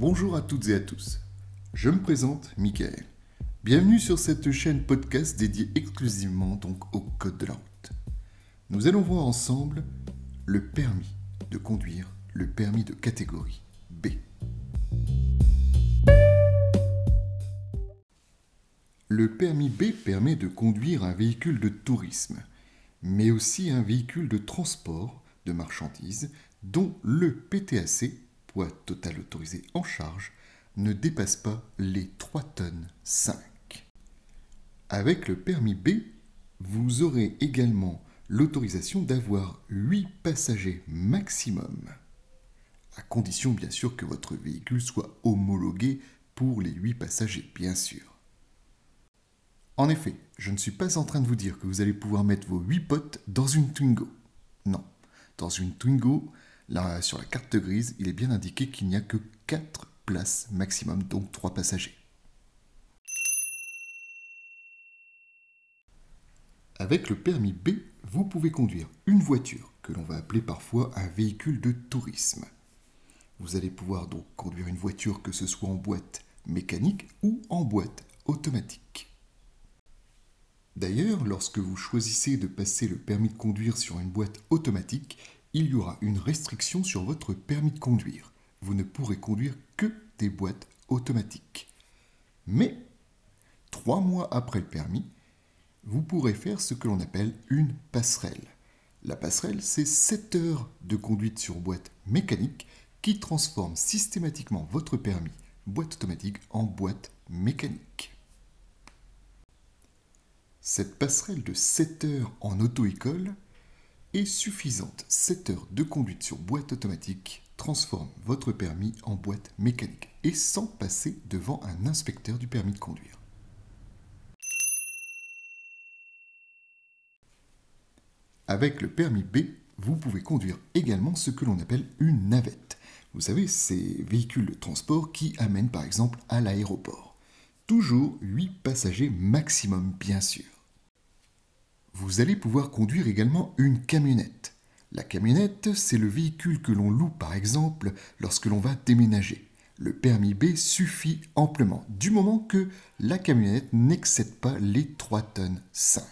Bonjour à toutes et à tous. Je me présente, Michael. Bienvenue sur cette chaîne podcast dédiée exclusivement au code de la route. Nous allons voir ensemble le permis de conduire, le permis de catégorie B. Le permis B permet de conduire un véhicule de tourisme, mais aussi un véhicule de transport de marchandises dont le PTAC, poids total autorisé en charge, ne dépasse pas les 3 tonnes 5. Avec le permis B, vous aurez également l'autorisation d'avoir 8 passagers maximum, à condition bien sûr que votre véhicule soit homologué pour les 8 passagers, bien sûr. En effet, je ne suis pas en train de vous dire que vous allez pouvoir mettre vos 8 potes dans une Twingo. Non, dans une Twingo, sur la carte grise, il est bien indiqué qu'il n'y a que 4 places maximum, donc 3 passagers. Avec le permis B, vous pouvez conduire une voiture, que l'on va appeler parfois un véhicule de tourisme. Vous allez pouvoir donc conduire une voiture que ce soit en boîte mécanique ou en boîte automatique. D'ailleurs, lorsque vous choisissez de passer le permis de conduire sur une boîte automatique, il y aura une restriction sur votre permis de conduire. Vous ne pourrez conduire que des boîtes automatiques. Mais, trois mois après le permis, vous pourrez faire ce que l'on appelle une passerelle. La passerelle, c'est 7 heures de conduite sur boîte mécanique qui transforme systématiquement votre permis boîte automatique en boîte mécanique. Cette passerelle de 7 heures en auto-école est suffisante. 7 heures de conduite sur boîte automatique transforme votre permis en boîte mécanique et sans passer devant un inspecteur du permis de conduire. Avec le permis B, vous pouvez conduire également ce que l'on appelle une navette. Vous savez, ces véhicules de transport qui amènent par exemple à l'aéroport. Toujours 8 passagers maximum, bien sûr vous allez pouvoir conduire également une camionnette. La camionnette, c'est le véhicule que l'on loue par exemple lorsque l'on va déménager. Le permis B suffit amplement, du moment que la camionnette n'excède pas les 3 tonnes 5.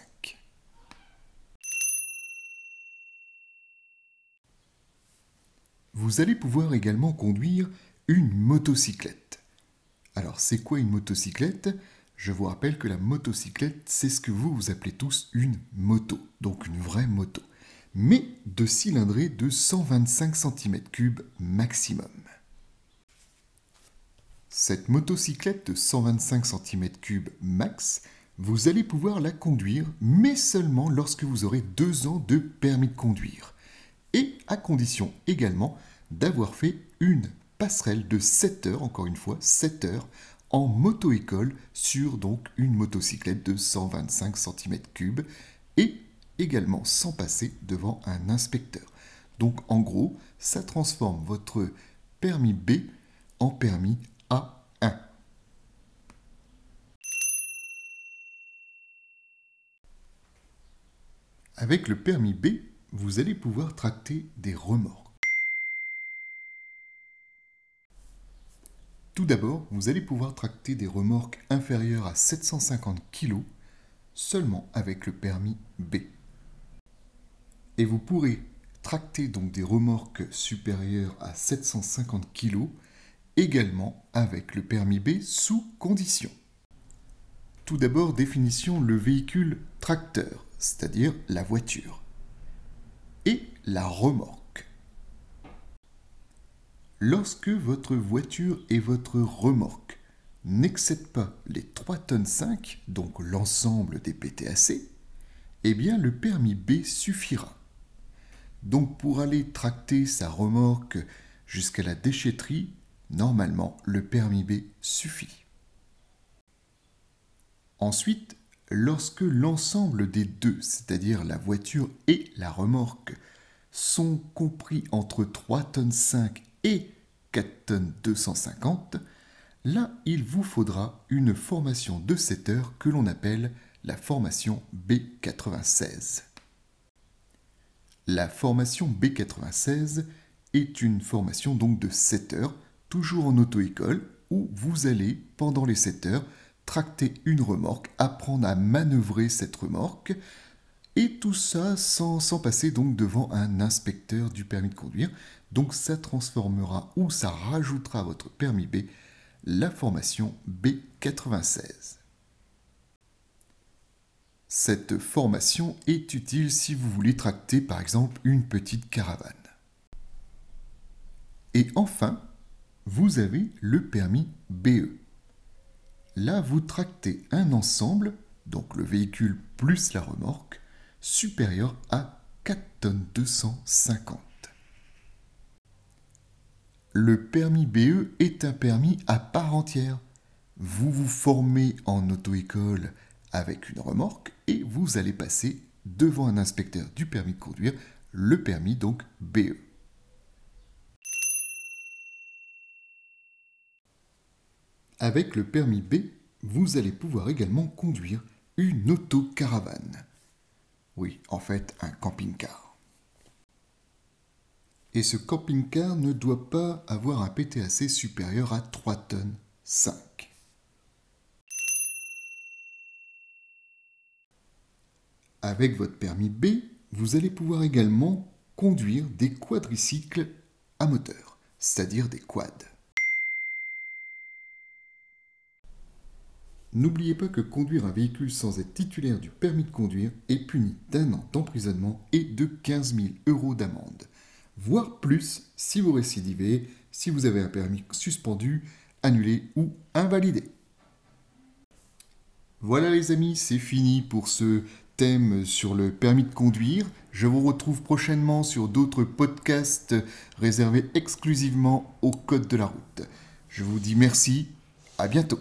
Vous allez pouvoir également conduire une motocyclette. Alors c'est quoi une motocyclette? Je vous rappelle que la motocyclette, c'est ce que vous, vous appelez tous une moto, donc une vraie moto, mais de cylindrée de 125 cm3 maximum. Cette motocyclette de 125 cm3 max, vous allez pouvoir la conduire, mais seulement lorsque vous aurez deux ans de permis de conduire, et à condition également d'avoir fait une passerelle de 7 heures, encore une fois 7 heures, en moto-école sur donc une motocyclette de 125 cm3 et également sans passer devant un inspecteur. Donc en gros, ça transforme votre permis B en permis A1. Avec le permis B, vous allez pouvoir tracter des remords. Tout d'abord, vous allez pouvoir tracter des remorques inférieures à 750 kg seulement avec le permis B. Et vous pourrez tracter donc des remorques supérieures à 750 kg également avec le permis B sous condition. Tout d'abord, définition le véhicule tracteur, c'est-à-dire la voiture, et la remorque. Lorsque votre voiture et votre remorque n'excèdent pas les 3 tonnes 5, donc l'ensemble des PTAC, eh bien le permis B suffira. Donc pour aller tracter sa remorque jusqu'à la déchetterie, normalement le permis B suffit. Ensuite, lorsque l'ensemble des deux, c'est-à-dire la voiture et la remorque, sont compris entre 3 tonnes 5 et 4 tonnes 250, là il vous faudra une formation de 7 heures que l'on appelle la formation B96. La formation B96 est une formation donc de 7 heures toujours en auto-école, où vous allez, pendant les 7 heures, tracter une remorque, apprendre à manœuvrer cette remorque, et tout ça sans, passer donc devant un inspecteur du permis de conduire. Donc ça transformera ou ça rajoutera à votre permis B la formation B96. Cette formation est utile si vous voulez tracter par exemple une petite caravane. Et enfin, vous avez le permis BE. Là, vous tractez un ensemble, donc le véhicule plus la remorque, supérieur à 4 tonnes 250. Le permis BE est un permis à part entière. Vous vous formez en auto-école avec une remorque et vous allez passer devant un inspecteur du permis de conduire, le permis donc BE. Avec le permis B, vous allez pouvoir également conduire une autocaravane. Oui, en fait, un camping-car. Et ce camping-car ne doit pas avoir un PTAC supérieur à 3 tonnes 5. Avec votre permis B, vous allez pouvoir également conduire des quadricycles à moteur, c'est-à-dire des quads. N'oubliez pas que conduire un véhicule sans être titulaire du permis de conduire est puni d'un an d'emprisonnement et de 15 000 euros d'amende, voire plus si vous récidivez, si vous avez un permis suspendu, annulé ou invalidé. Voilà les amis, c'est fini pour ce thème sur le permis de conduire. Je vous retrouve prochainement sur d'autres podcasts réservés exclusivement au code de la route. Je vous dis merci, à bientôt.